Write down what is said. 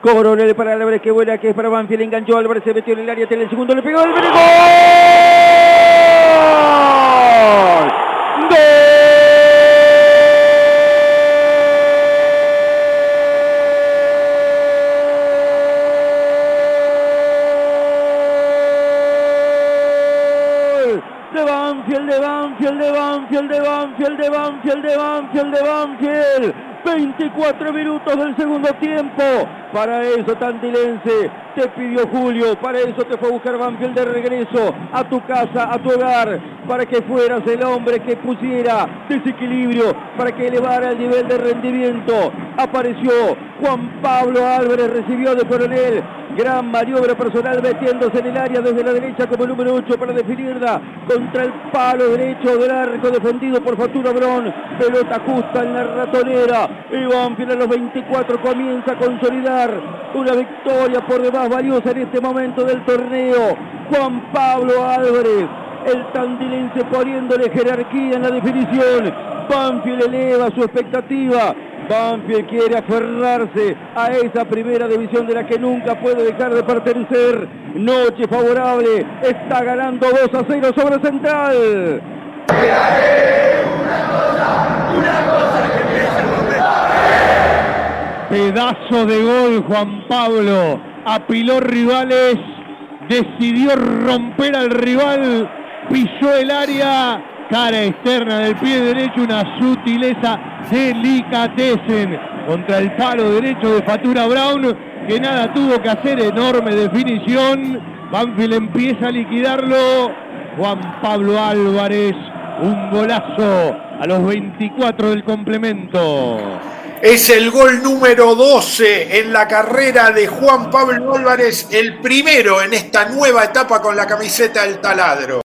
Coronel para Álvarez, que buena que es para Banfield, enganchó Álvarez, se metió en el área, tiene el segundo, le pegó el ¡Gol! de Banfield, de Banfield, de Banfield, de Banfield, de Banfield, de Banfield, de Banfield. 24 minutos del segundo tiempo. Para eso, Tandilense, te pidió Julio. Para eso te fue a buscar Banfield de regreso a tu casa, a tu hogar. Para que fueras el hombre que pusiera desequilibrio. Para que elevara el nivel de rendimiento. Apareció Juan Pablo Álvarez, recibió de coronel. Gran maniobra personal metiéndose en el área desde la derecha como número 8 para definirla contra el palo derecho del arco defendido por Fatura Brón. Pelota justa en la ratonera. Y Banfield a los 24 comienza a consolidar una victoria por demás valiosa en este momento del torneo. Juan Pablo Álvarez, el tandilense poniéndole jerarquía en la definición. Banfield eleva su expectativa. Banfield quiere aferrarse a esa primera división de la que nunca puede dejar de pertenecer. Noche favorable, está ganando 2 a 0 sobre Central. Pedazo de gol Juan Pablo. Apiló rivales. Decidió romper al rival. Pisó el área. Cara externa del pie derecho. Una sutileza delicatessen contra el palo derecho de Fatura Brown. Que nada tuvo que hacer. Enorme definición. Banfield empieza a liquidarlo. Juan Pablo Álvarez. Un golazo a los 24 del complemento. Es el gol número 12 en la carrera de Juan Pablo Álvarez, el primero en esta nueva etapa con la camiseta del taladro.